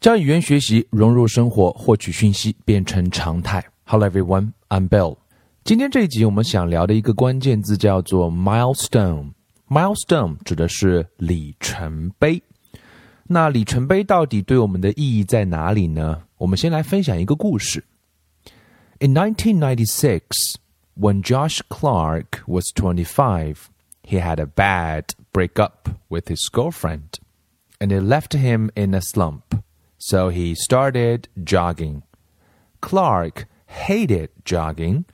将语言学习融入生活，获取讯息变成常态。Hello everyone, I'm Bill。今天这一集我们想聊的一个关键字叫做 milestone。milestone 指的是里程碑。那里程碑到底对我们的意义在哪里呢？我们先来分享一个故事。In 1996, when Josh Clark was 25, he had a bad breakup with his girlfriend, and it left him in a slump. So he started jogging. Clark hated jogging.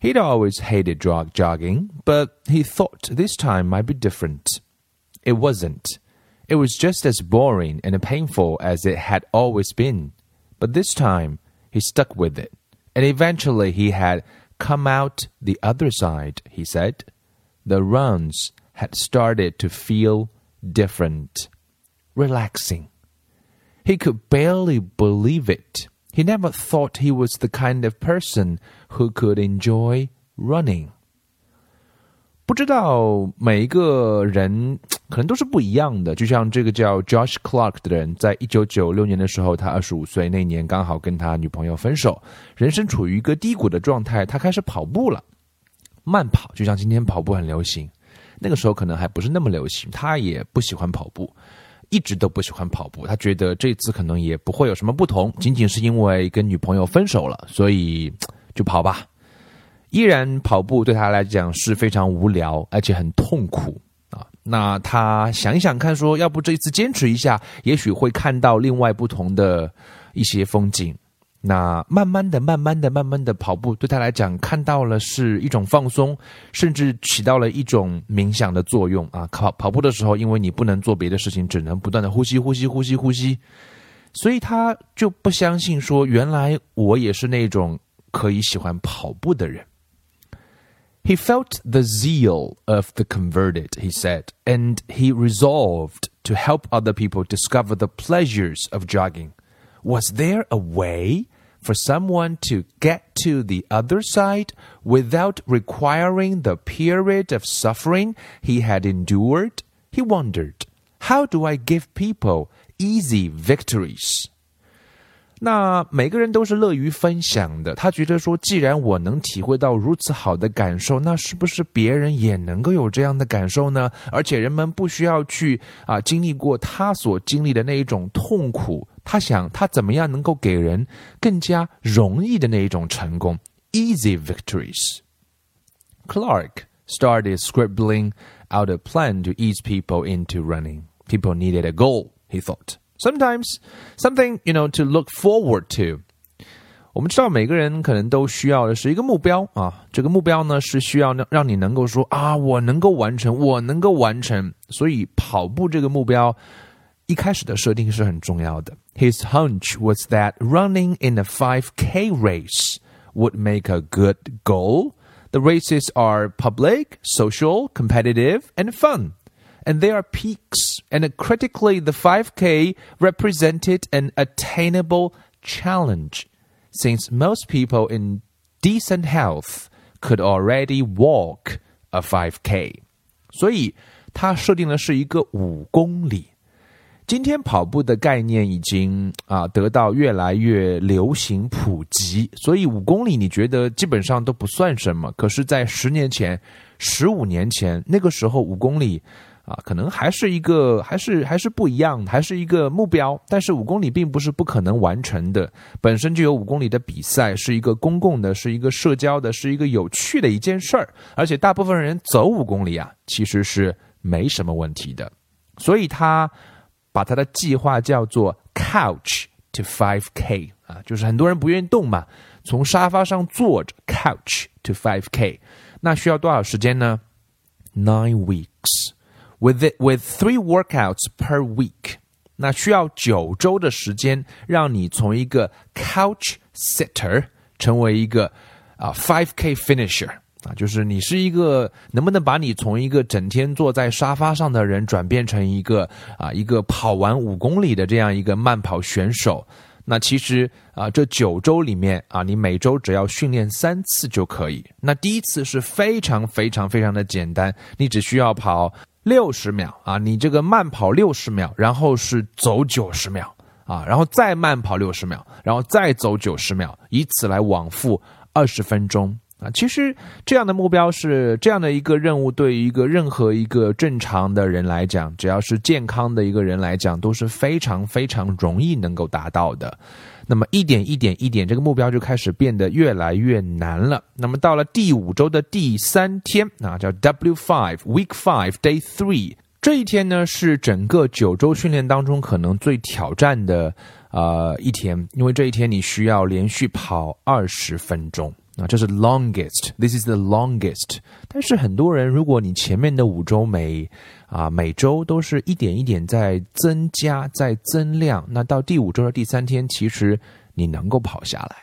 He'd always hated jog- jogging, but he thought this time might be different. It wasn't. It was just as boring and painful as it had always been. But this time, he stuck with it. And eventually, he had come out the other side, he said. The runs had started to feel different, relaxing. He could barely believe it. He never thought he was the kind of person who could enjoy running. 不知道每一个人 可能都是不一样的，就像这个叫 Josh Clark 的人，在一九九六年的时候，他二十五岁那年刚好跟他女朋友分手，人生处于一个低谷的状态，他开始跑步了，慢跑，就像今天跑步很流行，那个时候可能还不是那么流行，他也不喜欢跑步。一直都不喜欢跑步，他觉得这次可能也不会有什么不同，仅仅是因为跟女朋友分手了，所以就跑吧。依然跑步对他来讲是非常无聊，而且很痛苦啊。那他想一想看，说要不这一次坚持一下，也许会看到另外不同的一些风景。那慢慢的、慢慢的、慢慢的跑步，对他来讲看到了是一种放松，甚至起到了一种冥想的作用啊！跑跑步的时候，因为你不能做别的事情，只能不断的呼吸、呼吸、呼吸、呼吸，所以他就不相信说，原来我也是那种可以喜欢跑步的人。He felt the zeal of the converted, he said, and he resolved to help other people discover the pleasures of jogging. Was there a way for someone to get to the other side without requiring the period of suffering he had endured? He wondered, how do I give people easy victories? 那每个人都是乐于分享的。他觉得说，既然我能体会到如此好的感受，那是不是别人也能够有这样的感受呢？而且人们不需要去啊经历过他所经历的那一种痛苦。 他想，他怎么样能够给人更加容易的那一种成功？Easy victories. Clark started scribbling out a plan to ease people into running. People needed a goal, he thought. Sometimes something, you know, to look forward to. 我们知道每个人可能都需要的是一个目标啊，这个目标呢是需要让让你能够说啊，我能够完成，我能够完成。所以跑步这个目标 一开始的设定是很重要的。His hunch was that running in a 5K race would make a good goal. The races are public, social, competitive, and fun and there are peaks. And critically, the 5K represented an attainable challenge, since most people in decent health could already walk a 5K. 所以它设定的是一个五公里。 今天跑步的概念已经啊得到越来越流行普及，所以五公里你觉得基本上都不算什么。可是，在十年前、十五年前，那个时候五公里啊，可能还是一个，还是还是不一样，还是一个目标。但是五公里并不是不可能完成的，本身就有五公里的比赛，是一个公共的，是一个社交的，是一个有趣的一件事儿。而且大部分人走五公里啊，其实是没什么问题的。所以他把他的计划叫做 “couch to five k” 啊，就是很多人不愿意动嘛，从沙发上坐着 “couch to five k”，那需要多少时间呢？Nine weeks。with it, with three workouts per week，那需要九周的时间，让你从一个 couch sitter 成为一个啊 five k finisher 啊，就是你是一个能不能把你从一个整天坐在沙发上的人转变成一个啊一个跑完五公里的这样一个慢跑选手？那其实啊，这九周里面啊，你每周只要训练三次就可以。那第一次是非常非常非常的简单，你只需要跑。六十秒啊，你这个慢跑六十秒，然后是走九十秒啊，然后再慢跑六十秒，然后再走九十秒，以此来往复二十分钟啊。其实这样的目标是这样的一个任务，对于一个任何一个正常的人来讲，只要是健康的一个人来讲，都是非常非常容易能够达到的。那么一点一点一点，这个目标就开始变得越来越难了。那么到了第五周的第三天啊，叫 W five Week five Day three。这一天呢，是整个九周训练当中可能最挑战的呃一天，因为这一天你需要连续跑二十分钟啊，这是 longest，this is the longest。但是很多人，如果你前面的五周每啊每周都是一点一点在增加，在增量，那到第五周的第三天，其实你能够跑下来。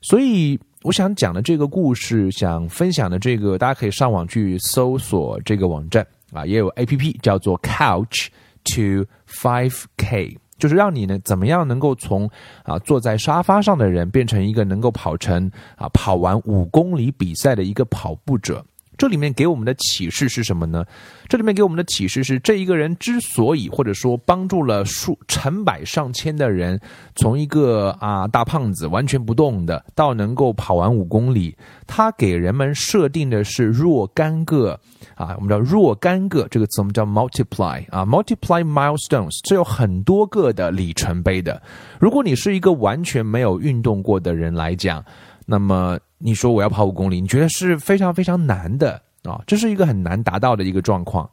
所以我想讲的这个故事，想分享的这个，大家可以上网去搜索这个网站。啊，也有 A P P 叫做 Couch to Five K，就是让你呢怎么样能够从啊坐在沙发上的人变成一个能够跑成啊跑完五公里比赛的一个跑步者。这里面给我们的启示是什么呢？这里面给我们的启示是，这一个人之所以或者说帮助了数成百上千的人，从一个啊大胖子完全不动的，到能够跑完五公里，他给人们设定的是若干个啊，我们叫若干个这个词，我们叫 multiply 啊，multiply milestones，这有很多个的里程碑的。如果你是一个完全没有运动过的人来讲，那么。你说我要跑五公里，你觉得是非常非常难的啊？这是一个很难达到的一个状况。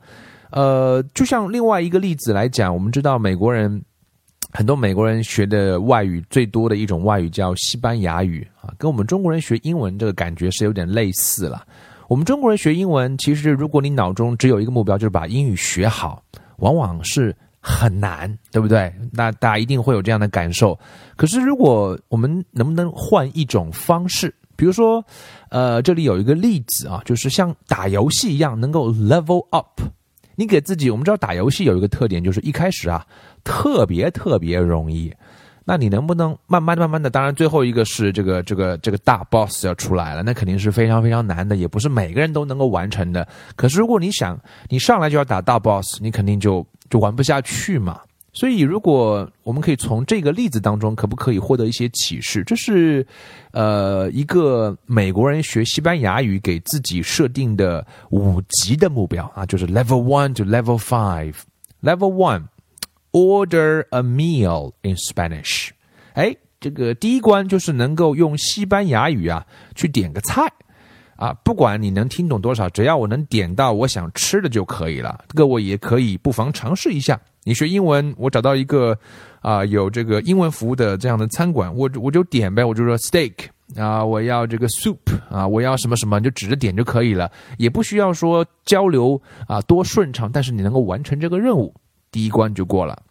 呃，就像另外一个例子来讲，我们知道美国人很多美国人学的外语最多的一种外语叫西班牙语啊，跟我们中国人学英文这个感觉是有点类似了。我们中国人学英文，其实如果你脑中只有一个目标，就是把英语学好，往往是很难，对不对？那大家一定会有这样的感受。可是如果我们能不能换一种方式？比如说，呃，这里有一个例子啊，就是像打游戏一样，能够 level up。你给自己，我们知道打游戏有一个特点，就是一开始啊，特别特别容易。那你能不能慢慢慢慢的？当然，最后一个是这个这个这个大 boss 要出来了，那肯定是非常非常难的，也不是每个人都能够完成的。可是如果你想，你上来就要打大 boss，你肯定就就玩不下去嘛。所以，如果我们可以从这个例子当中，可不可以获得一些启示？这是，呃，一个美国人学西班牙语给自己设定的五级的目标啊，就是 Level One to Level Five。Level one Order a meal in Spanish。哎，这个第一关就是能够用西班牙语啊去点个菜啊，不管你能听懂多少，只要我能点到我想吃的就可以了。各位也可以不妨尝试一下。你学英文，我找到一个啊有这个英文服务的这样的餐馆，我我就点呗，我就说 steak 啊，我要这个 soup 啊，我要什么什么，你就指着点就可以了，也不需要说交流啊多顺畅，但是你能够完成这个任务，第一关就过了。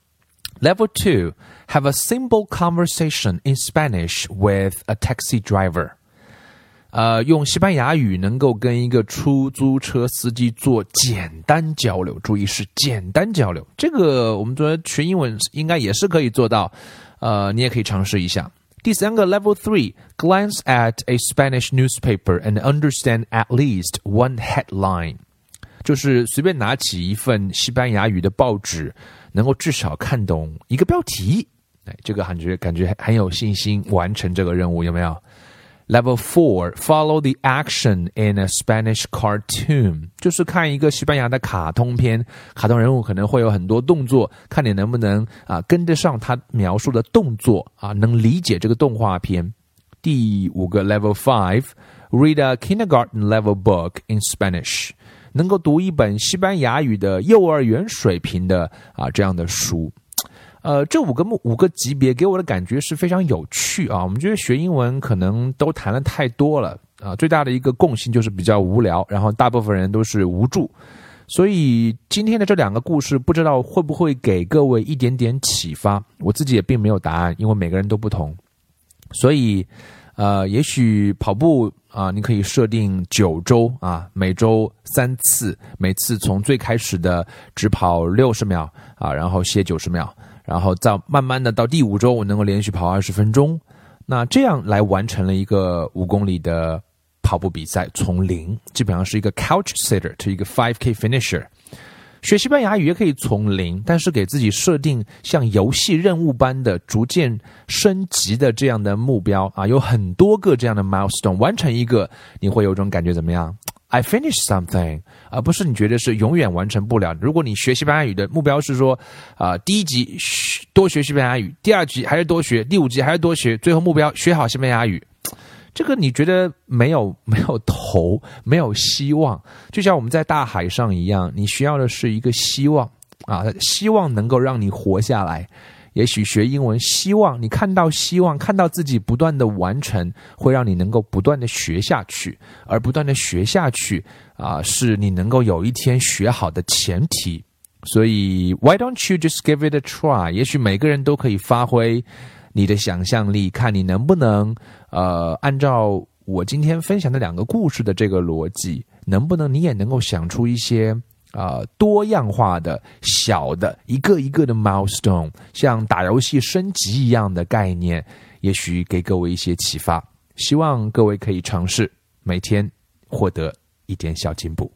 Level two, have a simple conversation in Spanish with a taxi driver. 呃，用西班牙语能够跟一个出租车司机做简单交流，注意是简单交流。这个我们昨天学英文应该也是可以做到，呃，你也可以尝试一下。第三个 Level Three，glance at a Spanish newspaper and understand at least one headline， 就是随便拿起一份西班牙语的报纸，能够至少看懂一个标题。哎，这个感觉感觉很有信心完成这个任务，有没有？Level four, follow the action in a Spanish cartoon，就是看一个西班牙的卡通片，卡通人物可能会有很多动作，看你能不能啊跟得上他描述的动作啊，能理解这个动画片。第五个 Level five, read a kindergarten level book in Spanish，能够读一本西班牙语的幼儿园水平的啊这样的书。呃，这五个目五个级别给我的感觉是非常有趣啊。我们觉得学英文可能都谈的太多了啊，最大的一个共性就是比较无聊，然后大部分人都是无助。所以今天的这两个故事，不知道会不会给各位一点点启发。我自己也并没有答案，因为每个人都不同。所以，呃，也许跑步啊，你可以设定九周啊，每周三次，每次从最开始的只跑六十秒啊，然后歇九十秒。然后再慢慢的到第五周，我能够连续跑二十分钟，那这样来完成了一个五公里的跑步比赛，从零基本上是一个 couch sitter to 一个 five k finisher。学西班牙语也可以从零，但是给自己设定像游戏任务般的逐渐升级的这样的目标啊，有很多个这样的 milestone，完成一个，你会有种感觉怎么样？I finish something，而不是你觉得是永远完成不了。如果你学西班牙语的目标是说，啊，第一集多学西班牙语，第二集还是多学，第五集还是多学，最后目标学好西班牙语。这个你觉得没有 没有头，没有希望，就像我们在大海上一样，你需要的是一个希望啊，希望能够让你活下来。也许学英文，希望你看到希望，看到自己不断的完成，会让你能够不断的学下去，而不断的学下去啊，是你能够有一天学好的前提。所以，Why don't you just give it a try？也许每个人都可以发挥。你的想象力，看你能不能，呃，按照我今天分享的两个故事的这个逻辑，能不能你也能够想出一些啊多样化的小的一个一个的 milestone，像打游戏升级一样的概念，也许给各位一些启发。希望各位可以尝试每天获得一点小进步。